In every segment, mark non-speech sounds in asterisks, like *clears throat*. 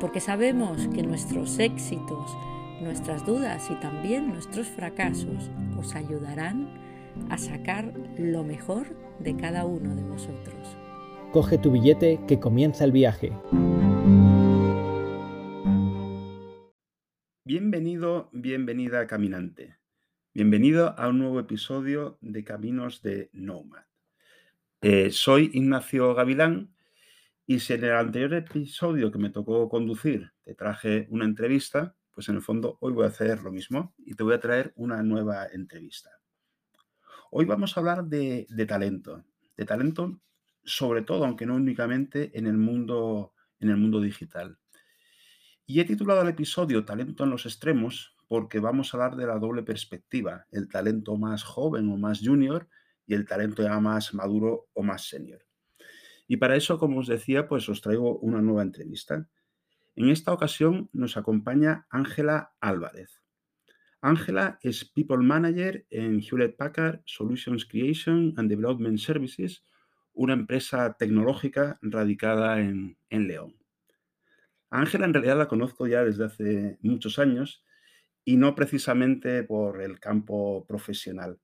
porque sabemos que nuestros éxitos, nuestras dudas y también nuestros fracasos os ayudarán a sacar lo mejor de cada uno de vosotros. Coge tu billete que comienza el viaje. Bienvenido, bienvenida caminante. Bienvenido a un nuevo episodio de Caminos de Nomad. Eh, soy Ignacio Gavilán y si en el anterior episodio que me tocó conducir te traje una entrevista, pues en el fondo hoy voy a hacer lo mismo y te voy a traer una nueva entrevista. Hoy vamos a hablar de, talento, de talento sobre todo, aunque no únicamente en el mundo, en el mundo digital. Y he titulado el episodio Talento en los extremos porque vamos a hablar de la doble perspectiva, el talento más joven o más junior y el talento ya más maduro o más senior. Y para eso, como os decía, pues os traigo una nueva entrevista. En esta ocasión nos acompaña Ángela Álvarez. Ángela es People Manager en Hewlett Packard Solutions Creation and Development Services, una empresa tecnológica radicada en, León. Ángela en realidad la conozco ya desde hace muchos años y no precisamente por el campo profesional.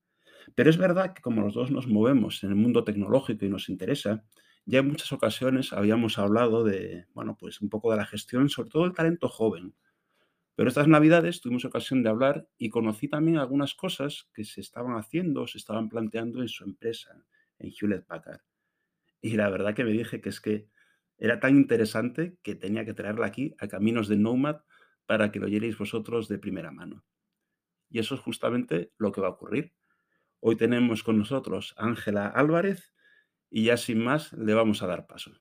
Pero es verdad que como los dos nos movemos en el mundo tecnológico y nos interesa, ya en muchas ocasiones habíamos hablado de, bueno, pues un poco de la gestión, sobre todo el talento joven. Pero estas navidades tuvimos ocasión de hablar y conocí también algunas cosas que se estaban haciendo, se estaban planteando en su empresa, en Hewlett Packard. Y la verdad que me dije que es que era tan interesante que tenía que traerla aquí a Caminos de Nomad para que lo oyerais vosotros de primera mano. Y eso es justamente lo que va a ocurrir. Hoy tenemos con nosotros Ángela Álvarez, y ya sin más le vamos a dar paso.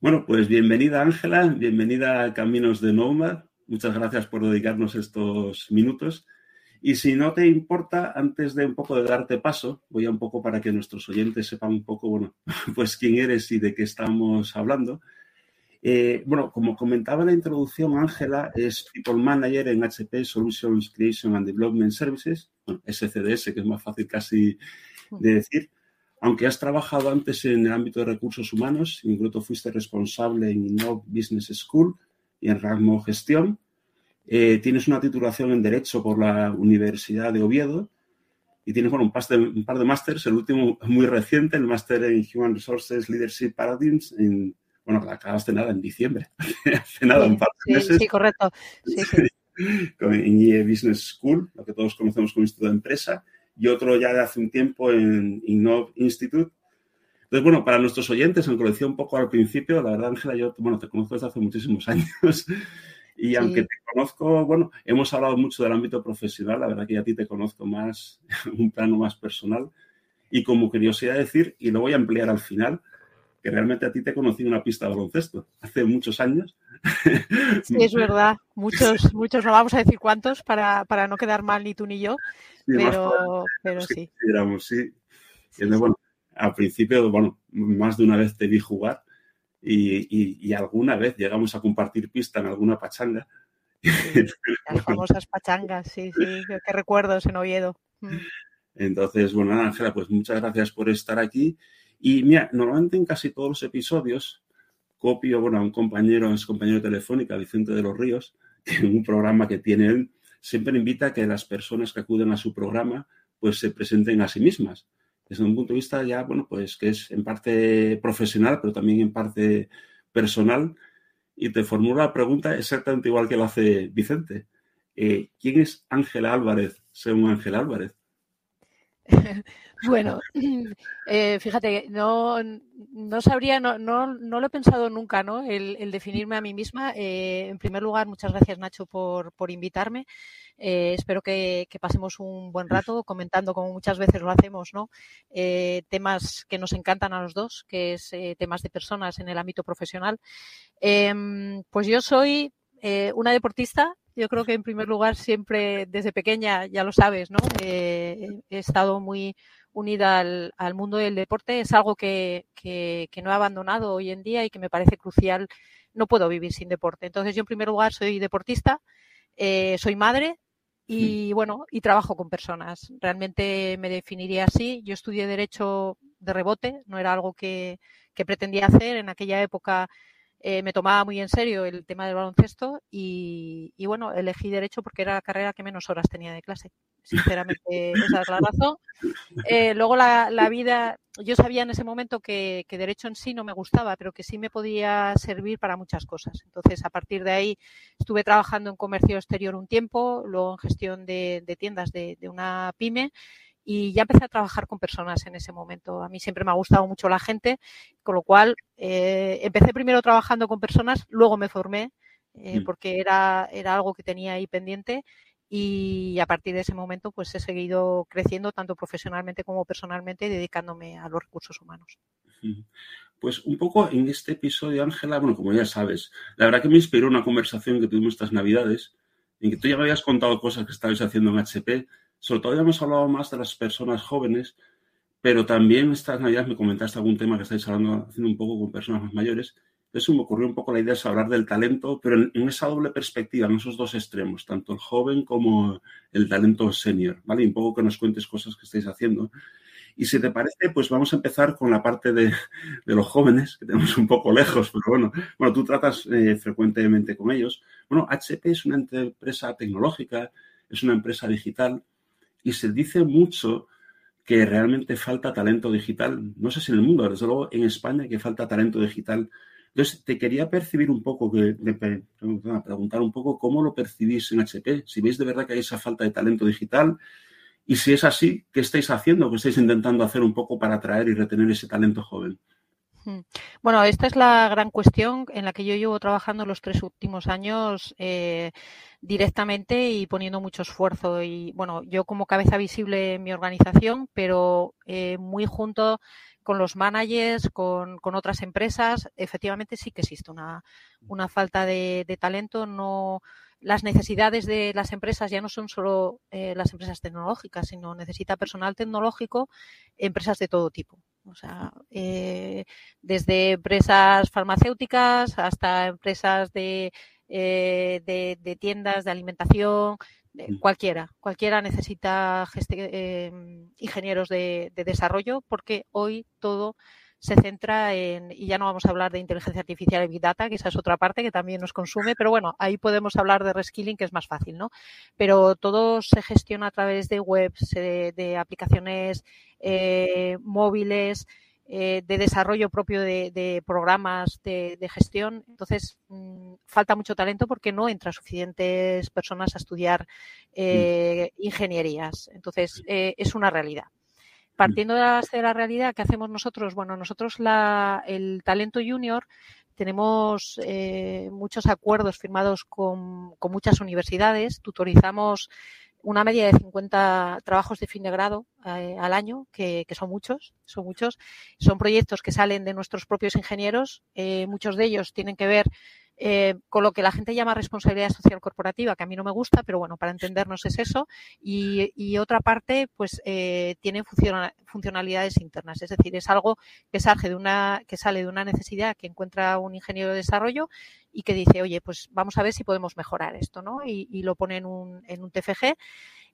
Bueno, pues bienvenida Ángela, bienvenida a Caminos de Nomad. Muchas gracias por dedicarnos estos minutos. Y si no te importa, antes de un poco de darte paso, voy a un poco para que nuestros oyentes sepan un poco, bueno, *laughs* pues quién eres y de qué estamos hablando. Eh, bueno, como comentaba en la introducción, Ángela es People Manager en HP Solutions Creation and Development Services, SCDS, que es más fácil casi de decir. Aunque has trabajado antes en el ámbito de recursos humanos, incluso fuiste responsable en Innov Business School y en Rasmo Gestión. Eh, tienes una titulación en Derecho por la Universidad de Oviedo y tienes bueno, un, par de, un par de másters, el último muy reciente, el máster en Human Resources Leadership Paradigms en bueno, la acabaste nada en diciembre, *laughs* hace nada, un par de meses. Sí, correcto. Sí, sí. *laughs* en IE Business School, lo que todos conocemos como Instituto de Empresa, y otro ya de hace un tiempo en Innov Institute. Entonces, bueno, para nuestros oyentes, aunque lo decía un poco al principio, la verdad, Ángela, yo, bueno, te conozco desde hace muchísimos *laughs* años. Y aunque te conozco, bueno, hemos hablado mucho del ámbito profesional, la verdad que a ti te conozco más, un plano más personal. Y como curiosidad decir, y lo voy a emplear al final, que realmente a ti te conocí en una pista de baloncesto hace muchos años. *laughs* Sí, es verdad. Muchos, muchos, no vamos a decir cuántos para, no quedar mal ni tú ni yo, pero, pero sí. sí. sí. bueno, al principio, bueno, más de una vez te vi jugar y, alguna vez llegamos a compartir pista en alguna pachanga. *laughs* las famosas pachangas, sí, sí, qué recuerdos en Oviedo. Mm. Entonces, bueno, Ángela, pues muchas gracias por estar aquí y mira, normalmente en casi todos los episodios copio, bueno, a un compañero, a su compañero telefónica, Vicente de los Ríos, que en un programa que tiene él, siempre invita a que las personas que acuden a su programa, pues se presenten a sí mismas. Desde un punto de vista ya, bueno, pues que es en parte profesional, pero también en parte personal. Y te formulo la pregunta exactamente igual que lo hace Vicente. Eh, ¿Quién es Ángela Álvarez según Ángela Álvarez? *laughs* bueno, *clears throat* eh, fíjate, no, no sabría, no, no, no, lo he pensado nunca, ¿no? El, definirme a mí misma. Eh, en primer lugar, muchas gracias, Nacho, por, por invitarme. Eh, espero que, pasemos un buen rato comentando, como muchas veces lo hacemos, ¿no? temas que nos encantan a los dos, que es temas de personas en el ámbito profesional. Em, pues yo soy una deportista yo creo que en primer lugar siempre desde pequeña, ya lo sabes, ¿no? Eh, he estado muy unida al, mundo del deporte. Es algo que, que, no he abandonado hoy en día y que me parece crucial. No puedo vivir sin deporte. Entonces yo en primer lugar soy deportista, eh, soy madre y bueno, y trabajo con personas. Realmente me definiría así. Yo estudié Derecho de rebote, no era algo que, que pretendía hacer. En aquella época eh, me tomaba muy en serio el tema del baloncesto y, bueno, elegí derecho porque era la carrera que menos horas tenía de clase. Sinceramente, esa es la razón. Eh, luego la, vida, yo sabía en ese momento que, derecho en sí no me gustaba, pero que sí me podía servir para muchas cosas. Entonces, a partir de ahí, estuve trabajando en comercio exterior un tiempo, luego en gestión de, tiendas de, de una pyme y ya empecé a trabajar con personas en ese momento. A mí siempre me ha gustado mucho la gente, con lo cual eh, empecé primero trabajando con personas, luego me formé eh, mm. porque era, era algo que tenía ahí pendiente y a partir de ese momento pues he seguido creciendo tanto profesionalmente como personalmente dedicándome a los recursos humanos. Pues un poco en este episodio, Ángela, bueno, como ya sabes, la verdad que me inspiró una conversación que tuvimos estas navidades en que tú ya me habías contado cosas que estabais haciendo en HP sobre todo ya hemos hablado más de las personas jóvenes, pero también estas navidades me comentaste algún tema que estáis hablando, haciendo un poco con personas más mayores. Entonces me ocurrió un poco la idea de hablar del talento, pero en, esa doble perspectiva, en esos dos extremos, tanto el joven como el talento senior, ¿vale? Un poco que nos cuentes cosas que estáis haciendo. Y si te parece, pues vamos a empezar con la parte de, los jóvenes, que tenemos un poco lejos, pero bueno, bueno tú tratas eh, frecuentemente con ellos. Bueno, HP es una empresa tecnológica, es una empresa digital, y se dice mucho que realmente falta talento digital. No sé si en el mundo, desde luego en España que falta talento digital. Entonces, te quería percibir un poco, que, preguntar un poco cómo lo percibís en HP, si veis de verdad que hay esa falta de talento digital y si es así, ¿qué estáis haciendo? ¿Qué estáis intentando hacer un poco para atraer y retener ese talento joven? Bueno, esta es la gran cuestión en la que yo llevo trabajando los tres últimos años eh, directamente y poniendo mucho esfuerzo. Y bueno, yo como cabeza visible en mi organización, pero eh, muy junto con los managers, con, otras empresas, efectivamente sí que existe una, falta de, talento. No, las necesidades de las empresas ya no son solo eh, las empresas tecnológicas, sino necesita personal tecnológico, empresas de todo tipo. O sea, eh, desde empresas farmacéuticas hasta empresas de, eh, de, tiendas de alimentación, mm. cualquiera, cualquiera necesita em, ingenieros de, desarrollo porque hoy todo se centra en, y ya no vamos a hablar de inteligencia artificial y Big Data, que esa es otra parte que también nos consume, pero bueno, ahí podemos hablar de reskilling, que es más fácil, ¿no? Pero todo se gestiona a través de webs, de, aplicaciones eh, móviles, eh, de desarrollo propio de, programas de, gestión. Entonces, mm, falta mucho talento porque no entran suficientes personas a estudiar eh, ingenierías. Entonces, es una realidad. Partiendo de la, realidad, ¿qué hacemos nosotros? Bueno, nosotros la, el talento junior tenemos eh, muchos acuerdos firmados con, muchas universidades, tutorizamos una media de 50 trabajos de fin de grado eh, al año, que, son muchos, son muchos. Son proyectos que salen de nuestros propios ingenieros. Eh, muchos de ellos tienen que ver eh, con lo que la gente llama responsabilidad social corporativa, que a mí no me gusta, pero bueno, para entendernos es eso. Y, otra parte, pues eh, tiene funcionalidades internas, es decir, es algo que sale, de una, necesidad que encuentra un ingeniero de desarrollo y que dice, oye, pues vamos a ver si podemos mejorar esto, ¿no? Y, lo pone en un, en un TFG.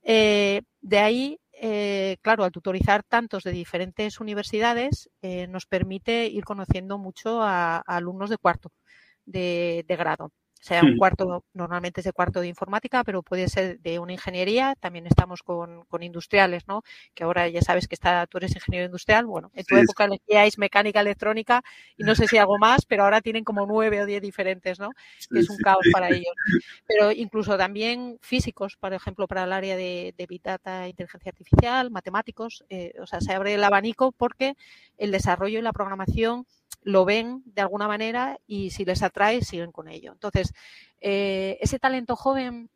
Eh, de ahí claro, al tutorizar tantos de diferentes universidades, nos permite ir conociendo mucho a, alumnos de cuarto de, grado. sea un cuarto, normalmente es de cuarto de informática, pero puede ser de una ingeniería. También estamos con, con industriales, ¿no? Que ahora ya sabes que está, tú eres ingeniero industrial. Bueno, en tu sí, época elegíais mecánica electrónica y no sé si algo más, pero ahora tienen como nueve o diez diferentes, ¿no? Que es un caos para ellos. *laughs* Pero incluso también físicos, por ejemplo, para el área de, de Big Data, inteligencia artificial, matemáticos. Eh, o sea, se abre el abanico porque el desarrollo y la programación lo ven de alguna manera y si les atrae siguen con ello. Entonces, eh, ese talento joven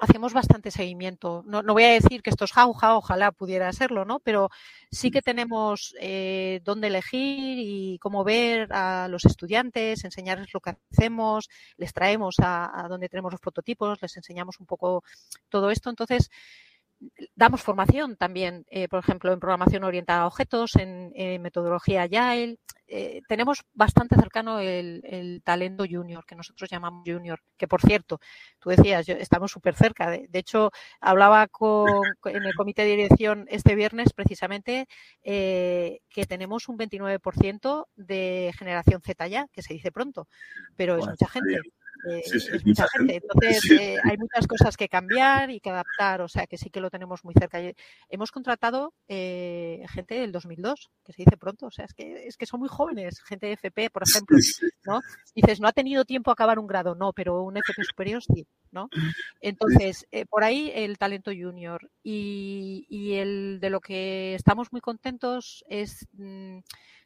hacemos bastante seguimiento. No, no, voy a decir que esto es jauja, ojalá pudiera serlo, ¿no? Pero sí que tenemos eh, dónde elegir y cómo ver a los estudiantes, enseñarles lo que hacemos, les traemos a, a donde tenemos los prototipos, les enseñamos un poco todo esto. Entonces, damos formación también, eh, por ejemplo, en programación orientada a objetos, en, en metodología Agile. Eh, tenemos bastante cercano el, el, talento junior, que nosotros llamamos junior, que por cierto, tú decías, yo, estamos súper cerca. De, de, hecho, hablaba con, en el comité de dirección este viernes precisamente eh, que tenemos un 29% de generación Z ya, que se dice pronto, pero bueno, es mucha gente. Eh, sí, sí, es mucha gente. Entonces, sí. eh, hay muchas cosas que cambiar y que adaptar, o sea que sí que lo tenemos muy cerca. Hemos contratado eh, gente del 2002, que se dice pronto, o sea, es que, es que son muy jóvenes, gente de FP, por ejemplo, ¿no? Dices, no ha tenido tiempo a acabar un grado, no, pero un FP superior sí, ¿no? Entonces, eh, por ahí el talento junior y, y, el de lo que estamos muy contentos es mmm,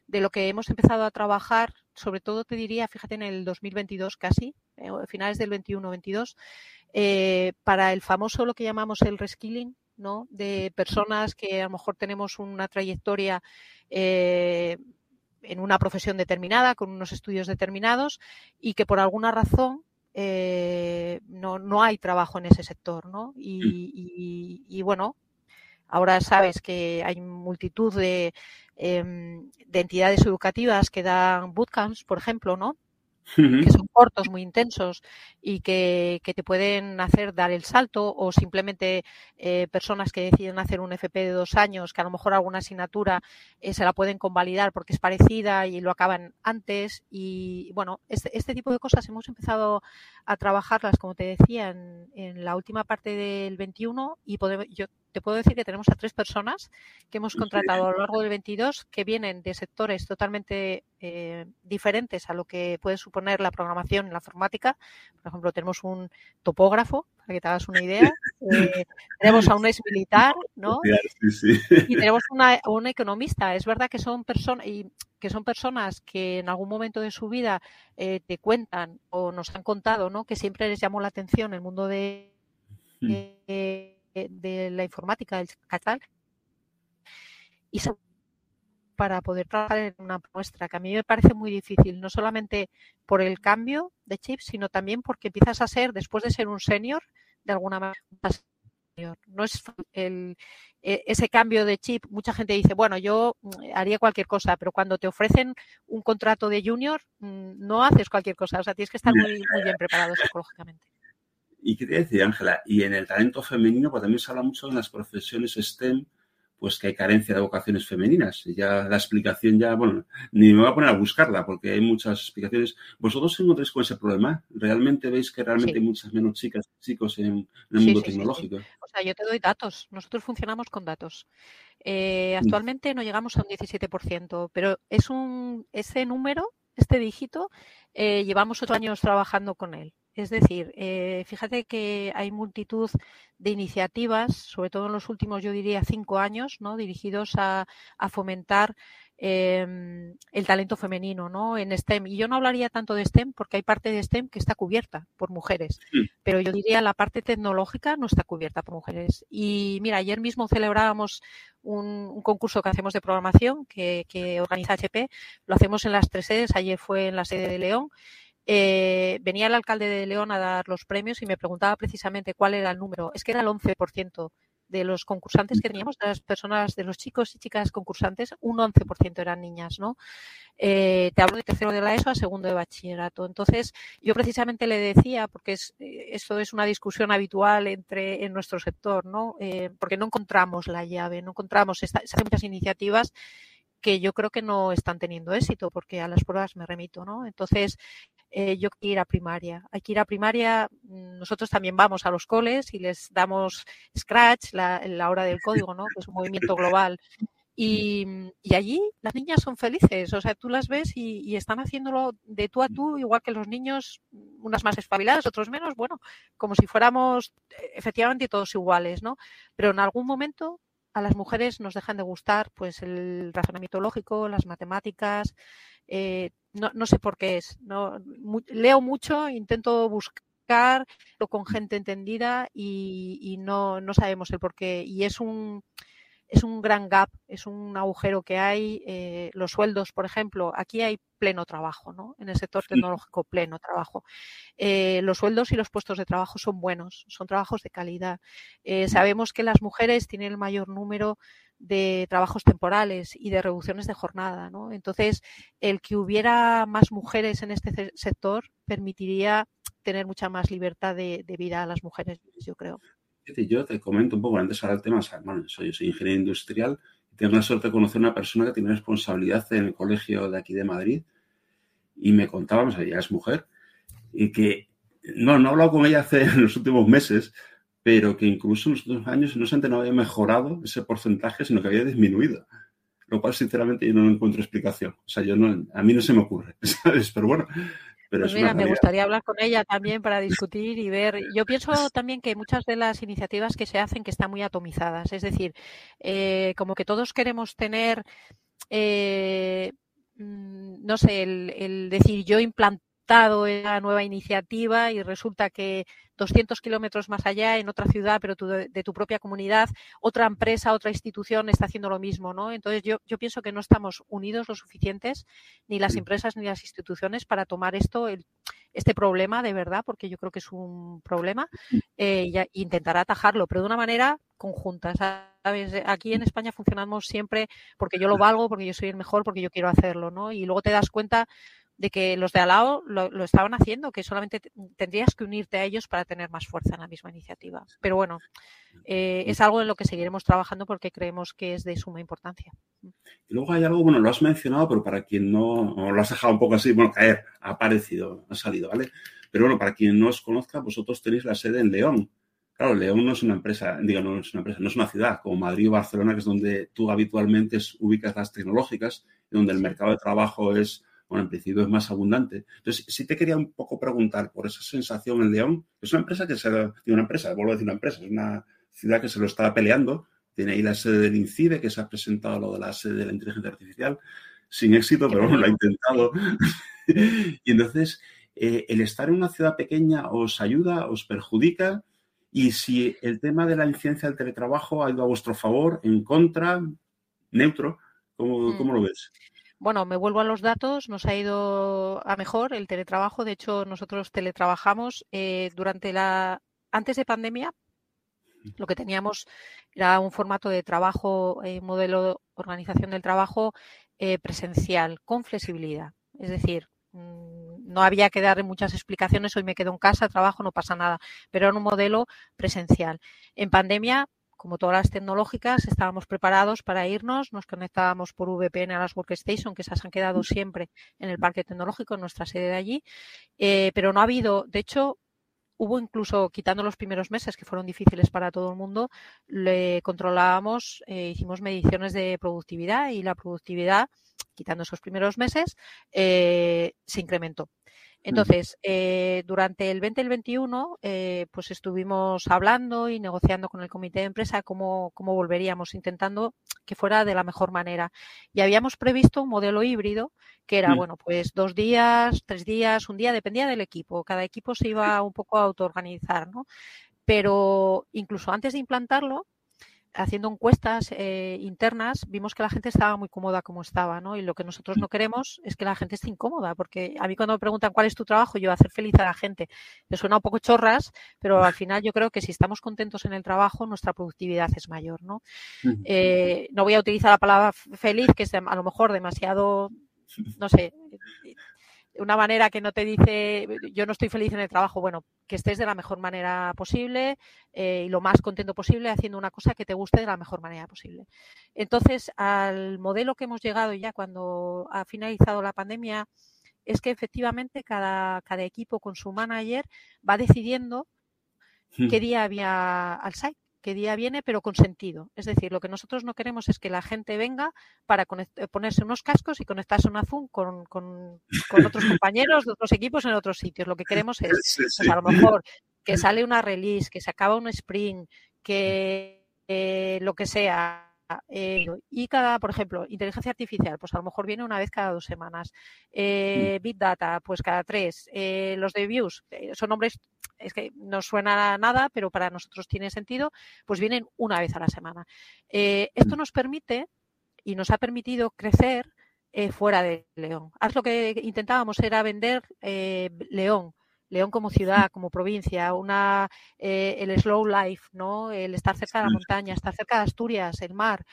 de lo que hemos empezado a trabajar, sobre todo te diría, fíjate, en el 2022 casi, eh, finales del 21-22, eh, para el famoso lo que llamamos el reskilling, ¿no? De personas que a lo mejor tenemos una trayectoria eh, en una profesión determinada, con unos estudios determinados y que por alguna razón eh, no, no, hay trabajo en ese sector, ¿no? Y, y, bueno, ahora sabes que hay multitud de, eh, de entidades educativas que dan bootcamps, por ejemplo, ¿no? Que son cortos, muy intensos y que, que, te pueden hacer dar el salto o simplemente eh, personas que deciden hacer un FP de dos años, que a lo mejor alguna asignatura eh, se la pueden convalidar porque es parecida y lo acaban antes. Y bueno, este, este tipo de cosas hemos empezado a trabajarlas, como te decía, en, en la última parte del 21 y podemos, yo te puedo decir que tenemos a tres personas que hemos contratado a lo largo del 22 que vienen de sectores totalmente eh, diferentes a lo que puede suponer la programación en la informática. Por ejemplo, tenemos un topógrafo, para que te hagas una idea. Eh, tenemos a un ex militar, ¿no? Sí, sí. Y tenemos una, un economista. Es verdad que son personas y que son personas que en algún momento de su vida eh, te cuentan o nos han contado, ¿no? Que siempre les llamó la atención el mundo de eh, de la informática del catalán y para poder trabajar en una muestra que a mí me parece muy difícil, no solamente por el cambio de chip, sino también porque empiezas a ser, después de ser un senior, de alguna manera, no es el, e, ese cambio de chip, mucha gente dice, bueno, yo mm, haría cualquier cosa, pero cuando te ofrecen un contrato de junior, mm, no haces cualquier cosa, o sea, tienes que estar muy, muy bien preparado psicológicamente. Y quería decir, Ángela, y en el talento femenino, pues también se habla mucho en las profesiones STEM, pues que hay carencia de vocaciones femeninas. Y ya la explicación ya, bueno, ni me voy a poner a buscarla porque hay muchas explicaciones. ¿Vosotros os encontráis con ese problema? ¿Realmente veis que realmente sí. hay muchas menos chicas y chicos en, en el sí, mundo sí, tecnológico? O sea, yo te doy datos. Nosotros funcionamos con datos. Eh, actualmente no llegamos a un 17%, pero es un, ese número, este dígito, eh, llevamos ocho años trabajando con él. Es decir, eh, fíjate que hay multitud de iniciativas, sobre todo en los últimos, yo diría, cinco años, ¿no? dirigidos a, a fomentar eh, el talento femenino ¿no? en STEM. Y yo no hablaría tanto de STEM porque hay parte de STEM que está cubierta por mujeres, sí. pero yo diría la parte tecnológica no está cubierta por mujeres. Y mira, ayer mismo celebrábamos un, un concurso que hacemos de programación que, que organiza HP, lo hacemos en las tres sedes, ayer fue en la sede de León eh, venía el alcalde de León a dar los premios y me preguntaba precisamente cuál era el número. Es que era el 11% de los concursantes que teníamos, de las personas, de los chicos y chicas concursantes, un 11% eran niñas, ¿no? Eh, te hablo de tercero de la ESO a segundo de bachillerato. Entonces, yo precisamente le decía, porque es, esto es una discusión habitual entre en nuestro sector, ¿no? Eh, porque no encontramos la llave, no encontramos, esta, se hacen muchas iniciativas que yo creo que no están teniendo éxito, porque a las pruebas me remito, ¿no? Entonces, eh, yo quiero ir a primaria. Hay que ir a primaria, mm, nosotros también vamos a los coles y les damos Scratch, la, la hora del *laughs* código, ¿no? que es un movimiento global. Y, y, allí las niñas son felices, o sea, tú las ves y, y, están haciéndolo de tú a tú, igual que los niños, unas más espabiladas, otros menos, bueno, como si fuéramos eh, efectivamente todos iguales, ¿no? Pero en algún momento a las mujeres nos dejan de gustar pues el razonamiento lógico, las matemáticas, eh, no, no, sé por qué es. No, mu leo mucho, intento buscar con gente entendida y, y no, no, sabemos el por qué. Y es un, es un gran gap, es un agujero que hay. Eh, los sueldos, por ejemplo, aquí hay pleno trabajo, ¿no? En el sector tecnológico, pleno trabajo. Eh, los sueldos y los puestos de trabajo son buenos, son trabajos de calidad. Eh, sabemos que las mujeres tienen el mayor número de trabajos temporales y de reducciones de jornada, ¿no? Entonces, el que hubiera más mujeres en este sector permitiría tener mucha más libertad de, de vida a las mujeres, yo creo. Yo te comento un poco antes ahora el tema, bueno, soy, soy ingeniero industrial y tengo la suerte de conocer a una persona que tiene responsabilidad en el colegio de aquí de Madrid y me contaba, o sea, ella es mujer, y que, no, no he hablado con ella hace *laughs* en los últimos meses, pero que incluso en los últimos años no solamente no había mejorado ese porcentaje, sino que había disminuido. Lo cual, sinceramente, yo no encuentro explicación. O sea, yo no, a mí no se me ocurre, *laughs* ¿sabes? Pero bueno, pero pues mira, me gustaría hablar con ella también para discutir y ver. Yo pienso también que muchas de las iniciativas que se hacen que están muy atomizadas, es decir, eh, como que todos queremos tener, eh, no sé, el, el decir yo implantado en la nueva iniciativa y resulta que 200 kilómetros más allá, en otra ciudad, pero tu, de, tu propia comunidad, otra empresa, otra institución está haciendo lo mismo, ¿no? Entonces yo, yo pienso que no estamos unidos lo suficientes, ni las empresas ni las instituciones, para tomar esto, el, este problema de verdad, porque yo creo que es un problema, eh, y, y intentar atajarlo, pero de una manera conjunta, ¿sabes? Aquí en España funcionamos siempre porque yo lo valgo, porque yo soy el mejor, porque yo quiero hacerlo, ¿no? Y luego te das cuenta de que los de al lado lo, lo, estaban haciendo, que solamente tendrías que unirte a ellos para tener más fuerza en la misma iniciativa. Pero bueno, eh, es algo en lo que seguiremos trabajando porque creemos que es de suma importancia. Y luego hay algo, bueno, lo has mencionado, pero para quien no, lo has dejado un poco así, bueno, caer, ha aparecido, ha salido, ¿vale? Pero bueno, para quien no os conozca, vosotros tenéis la sede en León. Claro, León no es una empresa, digo, no es una empresa, no es una ciudad como Madrid o Barcelona, que es donde tú habitualmente ubicas las tecnológicas, y donde el mercado de trabajo es bueno, en principio es más abundante. Entonces, sí te quería un poco preguntar por esa sensación en León. Es una empresa que se, una empresa, vuelvo a decir una empresa, es una ciudad que se lo está peleando. Tiene ahí la sede del INCIBE, que se ha presentado lo de la sede de la inteligencia artificial, sin éxito, pero bueno, lo ha intentado. *laughs* y entonces, eh, el estar en una ciudad pequeña os ayuda, os perjudica. Y si el tema de la incidencia del teletrabajo ha ido a vuestro favor, en contra, neutro, ¿cómo, mm. ¿cómo lo ves? Bueno, me vuelvo a los datos, nos ha ido a mejor el teletrabajo. De hecho, nosotros teletrabajamos eh, durante la. Antes de pandemia, lo que teníamos era un formato de trabajo, eh, modelo de organización del trabajo eh, presencial, con flexibilidad. Es decir, mmm, no había que dar muchas explicaciones, hoy me quedo en casa, trabajo, no pasa nada, pero era un modelo presencial. En pandemia como todas las tecnológicas, estábamos preparados para irnos, nos conectábamos por VPN a las workstation, que esas han quedado siempre en el parque tecnológico, en nuestra sede de allí, eh, pero no ha habido, de hecho, hubo incluso, quitando los primeros meses que fueron difíciles para todo el mundo, le controlábamos, eh, hicimos mediciones de productividad y la productividad, quitando esos primeros meses, eh, se incrementó. Entonces, eh, durante el 20 y el 21, eh, pues estuvimos hablando y negociando con el comité de empresa cómo, cómo volveríamos, intentando que fuera de la mejor manera. Y habíamos previsto un modelo híbrido que era, mm. bueno, pues dos días, tres días, un día, dependía del equipo. Cada equipo se iba un poco a autoorganizar, ¿no? Pero incluso antes de implantarlo, haciendo encuestas eh, internas, vimos que la gente estaba muy cómoda como estaba, ¿no? Y lo que nosotros no queremos es que la gente esté incómoda, porque a mí cuando me preguntan cuál es tu trabajo, yo hacer feliz a la gente. Me suena un poco chorras, pero al final yo creo que si estamos contentos en el trabajo, nuestra productividad es mayor, ¿no? Eh, no voy a utilizar la palabra feliz, que es a lo mejor demasiado, no sé, una manera que no te dice yo no estoy feliz en el trabajo, bueno, que estés de la mejor manera posible eh, y lo más contento posible haciendo una cosa que te guste de la mejor manera posible. Entonces, al modelo que hemos llegado ya cuando ha finalizado la pandemia, es que efectivamente cada, cada equipo con su manager va decidiendo qué día había al site qué día viene, pero con sentido. Es decir, lo que nosotros no queremos es que la gente venga para ponerse unos cascos y conectarse un Zoom con, con, otros *laughs* compañeros de otros equipos en otros sitios. Lo que queremos es, pues, a lo mejor, que *laughs* sale una release, que se acaba un sprint, que eh, lo que sea, eh, y cada, por ejemplo, inteligencia artificial, pues a lo mejor viene una vez cada dos semanas. Mm. Big Data, pues cada tres. los de Views, son nombres es que no suena a nada, pero para nosotros tiene sentido, pues vienen una vez a la semana. Eh, esto mm. nos permite y nos ha permitido crecer eh, fuera de León. Haz lo que intentábamos era vender eh, León. León como ciudad, como provincia, una, el slow life, ¿no? El estar cerca de la montaña, estar cerca de Asturias, el mar.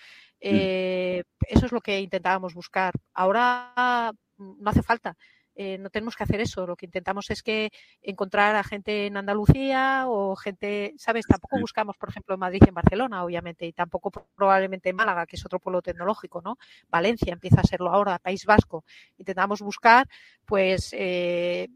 eso es lo que intentábamos buscar. Ahora mm, no hace falta. Eh, no tenemos que hacer eso. Lo que intentamos es que encontrar a gente en Andalucía o gente, ¿sabes? Tampoco buscamos, por ejemplo, en Madrid y en Barcelona, obviamente, y tampoco probablemente en Málaga, que es otro pueblo tecnológico, ¿no? Valencia empieza a serlo ahora, País Vasco. Intentamos buscar, pues, eh,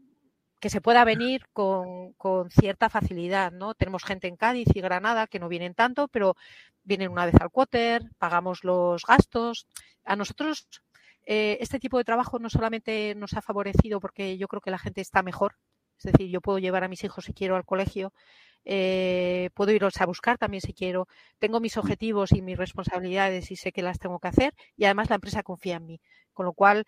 que se pueda venir con, con, cierta facilidad, ¿no? Tenemos gente en Cádiz y Granada que no vienen tanto, pero vienen una vez al quarter, pagamos los gastos. A nosotros eh, este tipo de trabajo no solamente nos ha favorecido porque yo creo que la gente está mejor, es decir, yo puedo llevar a mis hijos si quiero al colegio, eh, puedo irlos a buscar también si quiero, tengo mis objetivos y mis responsabilidades y sé que las tengo que hacer y además la empresa confía en mí, con lo cual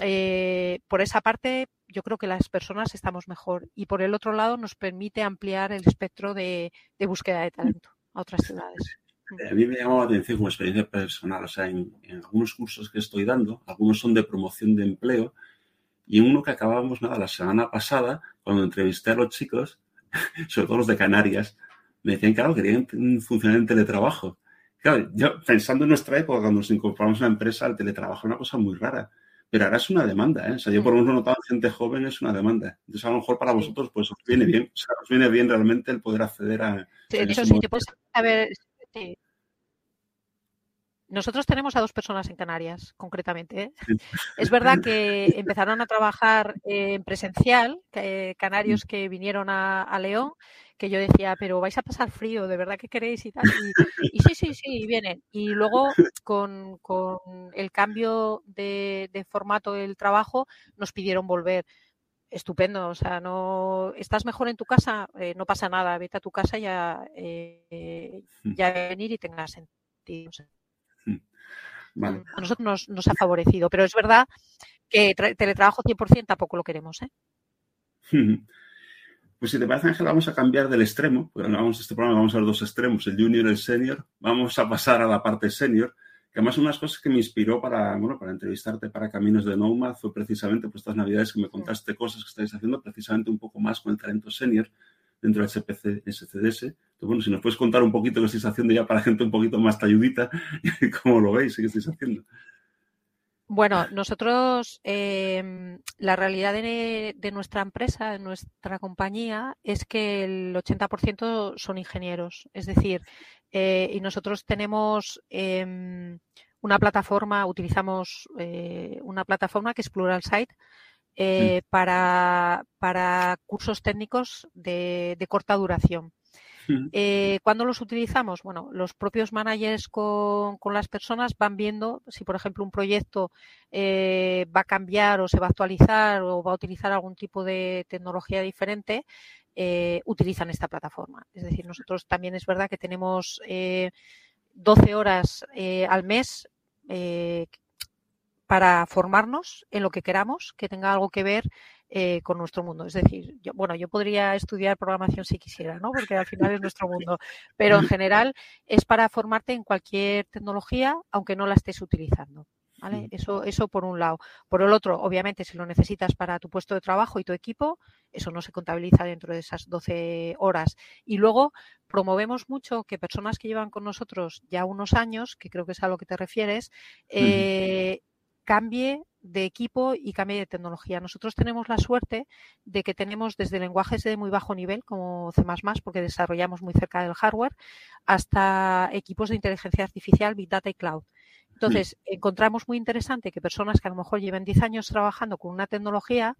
eh, por esa parte yo creo que las personas estamos mejor y por el otro lado nos permite ampliar el espectro de búsqueda de talento a otras ciudades. A mí me llamaba la atención como experiencia personal, o sea, en, algunos cursos que estoy dando, algunos son de promoción de empleo, y en uno que acabamos nada la semana pasada, cuando entrevisté a los chicos, *laughs* sobre todo los de Canarias, me decían que claro, querían funcionar en teletrabajo. Claro, yo pensando en nuestra época, cuando nos incorporamos a una empresa, el teletrabajo es una cosa muy rara. Pero ahora es una demanda, ¿eh? O sea, yo por lo menos he notado gente joven es una demanda. Entonces, a lo mejor para vosotros, pues os viene bien. O sea, os viene bien realmente el poder acceder a. Sí, eso sí, te puedes saber, nosotros tenemos a dos personas en Canarias, concretamente. ¿eh? Es verdad que *laughs* empezaron a trabajar en presencial, canarios mm. que vinieron a, León, que yo decía, pero vais a pasar frío, ¿de verdad que queréis y tal? Y, sí, sí, sí, vienen. Y luego con, el cambio de, formato del trabajo nos pidieron volver. Estupendo, o sea, no estás mejor en tu casa, eh, no pasa nada, vete a tu casa ya, eh, mm. ya venir y tengas sentido. Mm, a nosotros nos, ha favorecido, pero es verdad que teletrabajo 100% tampoco lo queremos. ¿eh? *laughs* Pues si te parece, Ángel, vamos a cambiar del extremo, porque vamos este programa vamos a ver dos extremos, el junior y el senior. Vamos a pasar a la parte senior, que además una de las cosas que me inspiró para, bueno, para entrevistarte para Caminos de Nomad fue precisamente pues, estas navidades que me contaste cosas que estáis haciendo precisamente un poco más con el talento senior dentro del SPC, SCDS. Entonces, bueno, si nos puedes contar un poquito qué estáis haciendo ya para gente un poquito más talludita, *laughs* cómo lo veis y qué estáis haciendo. Bueno, nosotros, em, la realidad de, nuestra empresa, de nuestra compañía, es que el 80% son ingenieros. Es decir, eh, y nosotros tenemos em, una plataforma, utilizamos eh, una plataforma que es Pluralsight, eh, para, para, cursos técnicos de, corta duración. Eh, ¿Cuándo los utilizamos? Bueno, los propios managers con, con, las personas van viendo si, por ejemplo, un proyecto eh, va a cambiar o se va a actualizar o va a utilizar algún tipo de tecnología diferente, utilizan esta plataforma. Es decir, nosotros también es verdad que tenemos 12 horas al mes para formarnos en lo que queramos, que tenga algo que ver eh, con nuestro mundo. Es decir, yo, bueno, yo podría estudiar programación si quisiera, ¿no? Porque al final es nuestro mundo. Pero en general es para formarte en cualquier tecnología, aunque no la estés utilizando. ¿Vale? Eso, eso por un lado. Por el otro, obviamente, si lo necesitas para tu puesto de trabajo y tu equipo, eso no se contabiliza dentro de esas 12 horas. Y luego promovemos mucho que personas que llevan con nosotros ya unos años, que creo que es a lo que te refieres, eh, cambie de equipo y cambie de tecnología. Nosotros tenemos la suerte de que tenemos desde lenguajes de muy bajo nivel, como C++, porque desarrollamos muy cerca del hardware, hasta equipos de inteligencia artificial, Big Data y Cloud. Entonces, encontramos muy interesante que personas que a lo mejor lleven 10 años trabajando con una tecnología,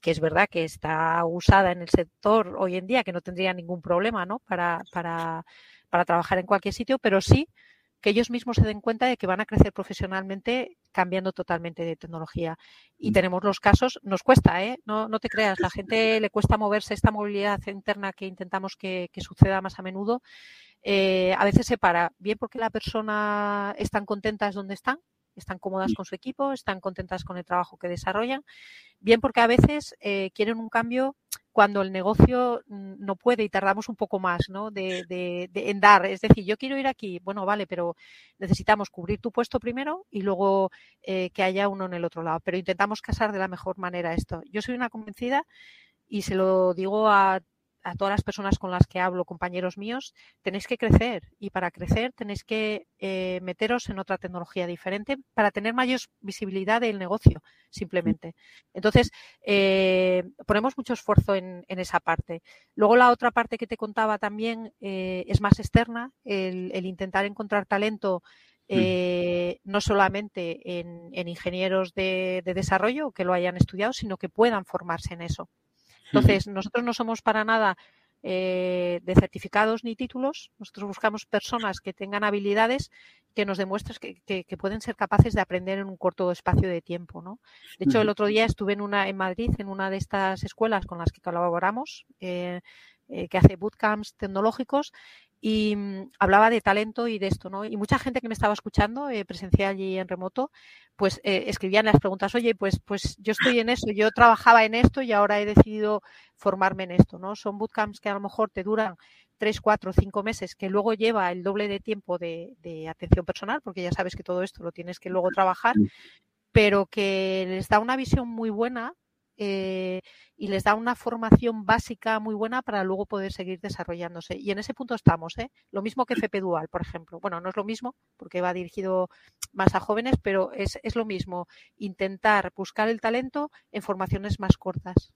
que es verdad que está usada en el sector hoy en día, que no tendría ningún problema ¿no? para, para, para trabajar en cualquier sitio, pero sí que ellos mismos se den cuenta de que van a crecer profesionalmente cambiando totalmente de tecnología. Y mm. tenemos los casos, nos cuesta, ¿eh? no, no te *laughs* creas, la gente le cuesta moverse esta movilidad interna que intentamos que, suceda más a menudo. Eh, a veces se para, bien porque la persona están contentas donde están, están cómodas mm. con su equipo, están contentas con el trabajo que desarrollan, bien porque a veces eh, quieren un cambio cuando el negocio no puede y tardamos un poco más ¿no? de, de, en dar. Es decir, yo quiero ir aquí, bueno, vale, pero necesitamos cubrir tu puesto primero y luego eh, que haya uno en el otro lado. Pero intentamos casar de la mejor manera esto. Yo soy una convencida y se lo digo a a todas las personas con las que hablo, compañeros míos, tenéis que crecer y para crecer tenéis que eh, meteros en otra tecnología diferente para tener mayor visibilidad del negocio, simplemente. Entonces, eh, ponemos mucho esfuerzo en, esa parte. Luego, la otra parte que te contaba también eh, es más externa, el, intentar encontrar talento. no solamente en, ingenieros de, de desarrollo que lo hayan estudiado, sino que puedan formarse en eso. Entonces, nosotros no somos para nada eh, de certificados ni títulos, nosotros buscamos personas que tengan habilidades que nos demuestren que, pueden ser capaces de aprender en un corto espacio de tiempo. ¿no? De hecho, el otro día estuve en, una, en Madrid, en una de estas escuelas con las que colaboramos, eh, eh, que hace bootcamps tecnológicos, y mm, hablaba de talento y de esto, ¿no? Y mucha gente que me estaba escuchando, eh, presencial y en remoto, pues eh, escribían las preguntas, oye, pues, pues yo estoy en eso, yo trabajaba en esto y ahora he decidido formarme en esto, ¿no? Son bootcamps que a lo mejor te duran tres, cuatro, cinco meses, que luego lleva el doble de tiempo de, de atención personal, porque ya sabes que todo esto lo tienes que luego trabajar, pero que les da una visión muy buena eh, y les da una formación básica muy buena para luego poder seguir desarrollándose. Y en ese punto estamos, ¿eh? Lo mismo que FP Dual, por ejemplo. Bueno, no es lo mismo porque va dirigido más a jóvenes, pero es, lo mismo. Intentar buscar el talento en formaciones más cortas.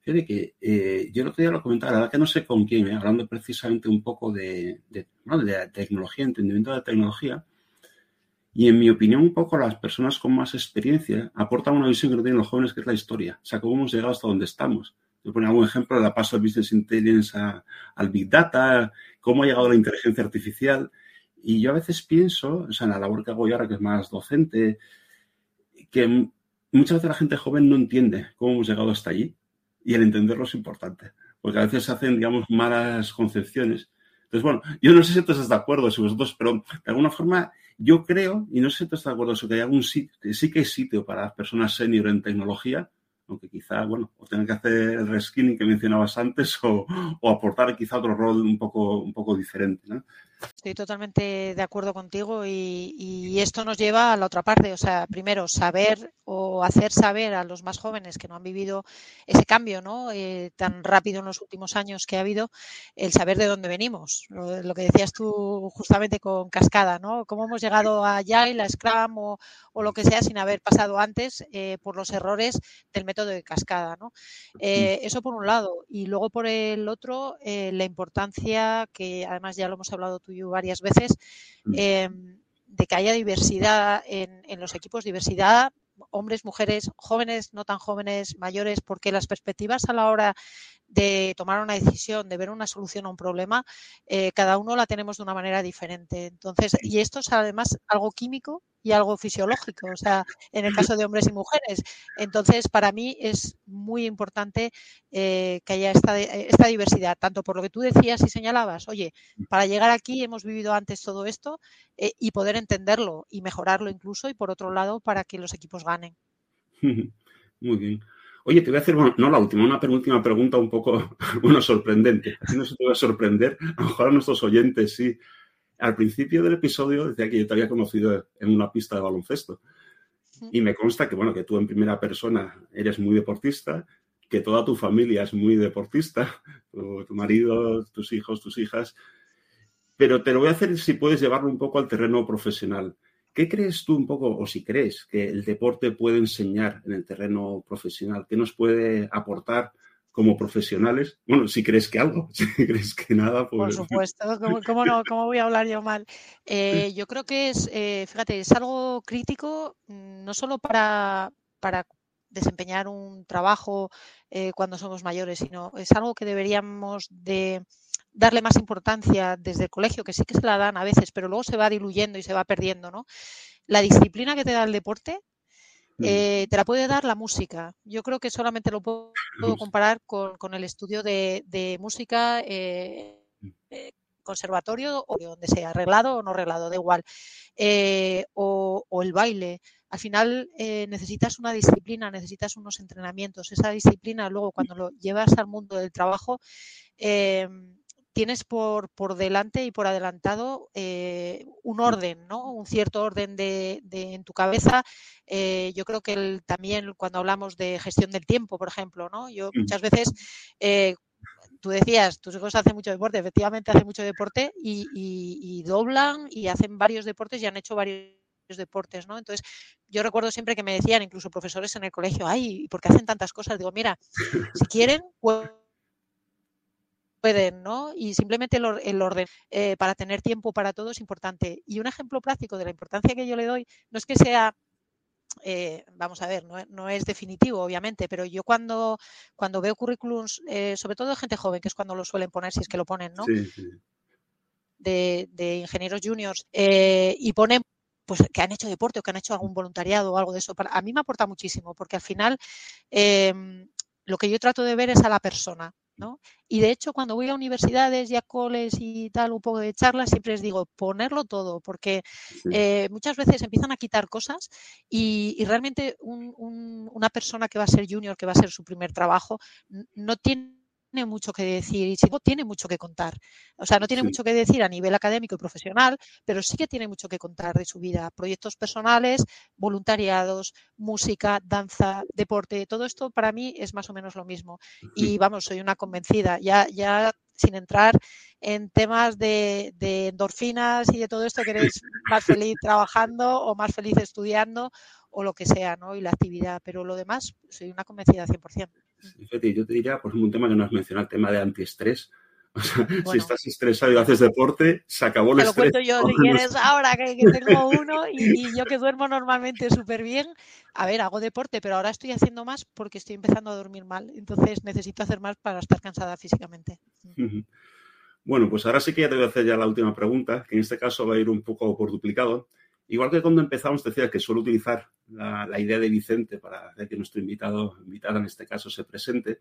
Fíjate que eh, yo el otro día lo comentaba, la verdad que no sé con quién, hablando precisamente un poco de, de, de tecnología, entendimiento de la tecnología, y en mi opinión, un poco las personas con más experiencia aportan una visión que no tienen los jóvenes, que es la historia. O sea, cómo hemos llegado hasta donde estamos. Yo pongo algún ejemplo de la paso de Business Intelligence al Big Data, cómo ha llegado la inteligencia artificial. Y yo a veces pienso, o sea, en la labor que hago yo ahora, que es más docente, que muchas veces la gente joven no entiende cómo hemos llegado hasta allí. Y el entenderlo es importante. Porque a veces se hacen, digamos, malas concepciones. Entonces, bueno, yo no sé si tú estás de acuerdo, si vosotros, pero de alguna forma yo creo, y no sé si tú estás de acuerdo, que hay algún sitio, sí que hay sitio para personas senior en tecnología, aunque quizá, bueno, o tengan que hacer el reskinning que mencionabas antes o, aportar quizá otro rol un poco, un poco diferente. ¿no? Estoy totalmente de acuerdo contigo y, esto nos lleva a la otra parte, o sea, primero saber o hacer saber a los más jóvenes que no han vivido ese cambio ¿no? Eh, tan rápido en los últimos años que ha habido, el saber de dónde venimos, lo, que decías tú justamente con Cascada, ¿no? Cómo hemos llegado allá y la Scrum o, lo que sea sin haber pasado antes eh, por los errores del método de Cascada, ¿no? Eh, eso por un lado y luego por el otro la importancia que además ya lo hemos hablado tú varias veces, mm. em, de que haya diversidad en, en los equipos, diversidad hombres, mujeres, jóvenes, no tan jóvenes, mayores, porque las perspectivas a la hora de tomar una decisión, de ver una solución a un problema, eh, cada uno la tenemos de una manera diferente. Entonces, y esto es además algo químico y algo fisiológico, o sea, en el caso de hombres y mujeres. Entonces, para mí es muy importante eh, que haya esta, esta diversidad, tanto por lo que tú decías y señalabas, oye, para llegar aquí hemos vivido antes todo esto eh, y poder entenderlo y mejorarlo incluso, y por otro lado, para que los equipos ganen. *laughs* Muy bien. Oye, te voy a hacer, no la última, una penúltima pregunta un poco, *laughs* bueno, sorprendente. Así no se te va a sorprender, a lo mejor a nuestros oyentes sí. Al principio del episodio decía que yo te había conocido en una pista de baloncesto. Y me consta que, bueno, que tú en primera persona eres muy deportista, que toda tu familia es muy deportista, *laughs* tu, tu marido, tus hijos, tus hijas. Pero te lo voy a hacer si puedes llevarlo un poco al terreno profesional. ¿Qué crees tú un poco, o si crees, que el deporte puede enseñar en el terreno profesional? ¿Qué nos puede aportar como profesionales. Bueno, si crees que algo, *laughs* si crees que nada, pues... Por supuesto, ¿cómo, no? ¿Cómo voy a hablar yo mal? Eh, yo creo que es, eh, fíjate, es algo crítico mm, no solo para, para desempeñar un trabajo eh, cuando somos mayores, sino es algo que deberíamos de darle más importancia desde el colegio, que sí que se la dan a veces, pero luego se va diluyendo y se va perdiendo, ¿no? La disciplina que te da el deporte eh, te la puede dar la música. Yo creo que solamente lo puedo, comparar con, el estudio de, música, eh, eh, conservatorio o donde sea, arreglado o no arreglado, da igual. o, o, el baile. Al final necesitas una disciplina, necesitas unos entrenamientos. Esa disciplina luego cuando lo llevas al mundo del trabajo tienes por, por delante y por adelantado eh, un orden, ¿no? Un cierto orden de, en tu cabeza. Eh, yo creo que también cuando hablamos de gestión del tiempo, por ejemplo, ¿no? Yo muchas veces eh, tú decías, tus hijos hacen mucho deporte, efectivamente hacen mucho deporte y, doblan y hacen varios deportes y han hecho varios deportes, ¿no? Entonces, yo recuerdo siempre que me decían, incluso profesores en el colegio, ay, ¿por qué hacen tantas cosas? Digo, mira, si *laughs* quieren, pues pueden, ¿no? Y simplemente el, orden eh, para tener tiempo para todo es importante. Y un ejemplo práctico de la importancia que yo le doy no es que sea eh, vamos a ver, no, es definitivo, obviamente, pero yo cuando, cuando veo currículums, eh, sobre todo de gente joven, que es cuando lo suelen poner, si es que lo ponen, ¿no? Sí, sí. De, de, ingenieros juniors, y ponen pues que han hecho deporte o que han hecho algún voluntariado o algo de eso. Para, a mí me aporta muchísimo, porque al final em, lo que yo trato de ver es a la persona. Y de hecho, cuando voy a universidades y a coles y tal, un poco de charlas, siempre les digo, ponerlo todo, porque eh, muchas veces empiezan a quitar cosas y, realmente una persona que va a ser junior, que va a ser su primer trabajo, no tiene tiene mucho que decir y tiene mucho que contar. O sea, no tiene mucho que decir a nivel académico y profesional, pero sí que tiene mucho que contar de su vida. Proyectos personales, voluntariados, música, danza, deporte, todo esto para mí es más o menos lo mismo. Y vamos, soy una convencida. Ya, ya sin entrar en temas de, de endorfinas y de todo esto, que eres más feliz trabajando o más feliz estudiando o lo que sea, ¿no? Y la actividad. Pero lo demás, soy una convencida 100% yo te diría, por un tema que no has mencionado, el tema de antiestrés. *laughs* O sea, si estás estresado y haces deporte, se acabó el te lo cuento yo, *laughs* si quieres, ahora que, tengo *laughs* uno y, yo que duermo normalmente súper bien. A ver, hago deporte, pero ahora estoy haciendo más porque estoy empezando a dormir mal. Entonces necesito hacer más para estar cansada físicamente. Bueno, pues ahora sí que ya te voy a hacer ya la última pregunta, que en este caso va a ir un poco por duplicado. Igual que cuando empezamos, decía que suelo utilizar la, idea de Vicente para hacer que nuestro invitado, invitada en este caso, se presente.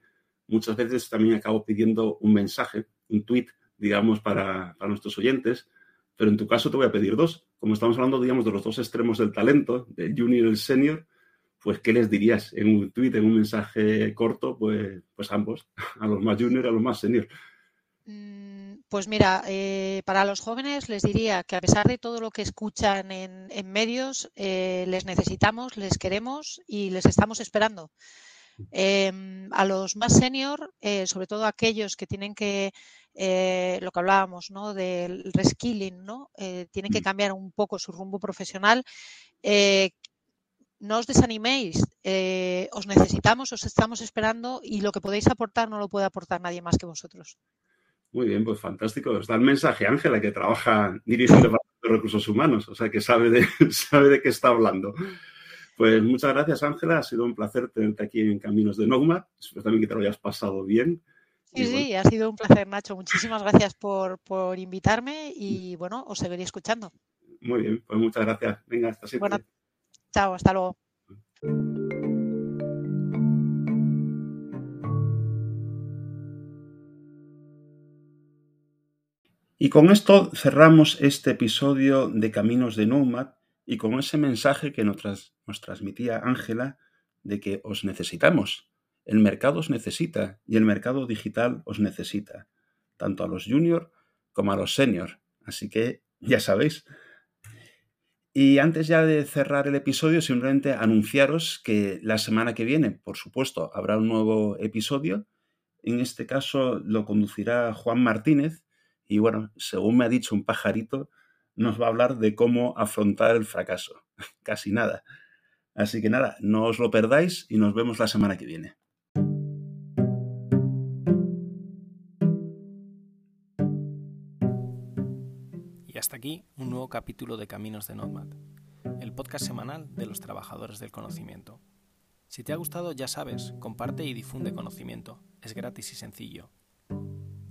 Muchas veces también acabo pidiendo un mensaje, un tweet, digamos, para, nuestros oyentes. Pero en tu caso te voy a pedir dos. Como estamos hablando, digamos, de los dos extremos del talento, del junior y el senior, pues, ¿qué les dirías en un tweet, en un mensaje corto? Pues, pues ambos, a los más junior y a los más senior. Mm, pues mira, eh, para los jóvenes les diría que a pesar de todo lo que escuchan en, medios, eh, les necesitamos, les queremos y les estamos esperando. Em, a los más senior, eh, sobre todo aquellos que tienen que, lo que hablábamos, ¿no? Del reskilling, ¿no? tienen que mm. cambiar un poco su rumbo profesional. no os desaniméis, os necesitamos, os estamos esperando y lo que podéis aportar no lo puede aportar nadie más que vosotros. Muy bien, pues fantástico. Os da el mensaje Ángela, que trabaja dirigiendo de recursos humanos, o sea que sabe de, *laughs* sabe de qué está hablando. Pues muchas gracias, Ángela. Ha sido un placer tenerte aquí en Caminos de Nogma. Espero también que te lo hayas pasado bien. Sí, sí, ha sido un placer, Nacho. Muchísimas gracias por, por invitarme y bueno, os seguiré escuchando. Muy bien, pues muchas gracias. Venga, hasta siempre. Bueno, chao, hasta luego. Y con esto cerramos este episodio de Caminos de Nomad y con ese mensaje que nos, nos transmitía Ángela de que os necesitamos. El mercado os necesita y el mercado digital os necesita, tanto a los junior como a los senior. Así que ya sabéis. Y antes ya de cerrar el episodio, simplemente anunciaros que la semana que viene, por supuesto, habrá un nuevo episodio. En este caso lo conducirá Juan Martínez, y bueno, según me ha dicho un pajarito, nos va a hablar de cómo afrontar el fracaso. *laughs* Casi nada. Así que nada, no os lo perdáis y nos vemos la semana que viene. Y hasta aquí un nuevo capítulo de Caminos de Nomad, el podcast semanal de los trabajadores del conocimiento. Si te ha gustado, ya sabes, comparte y difunde conocimiento. Es gratis y sencillo.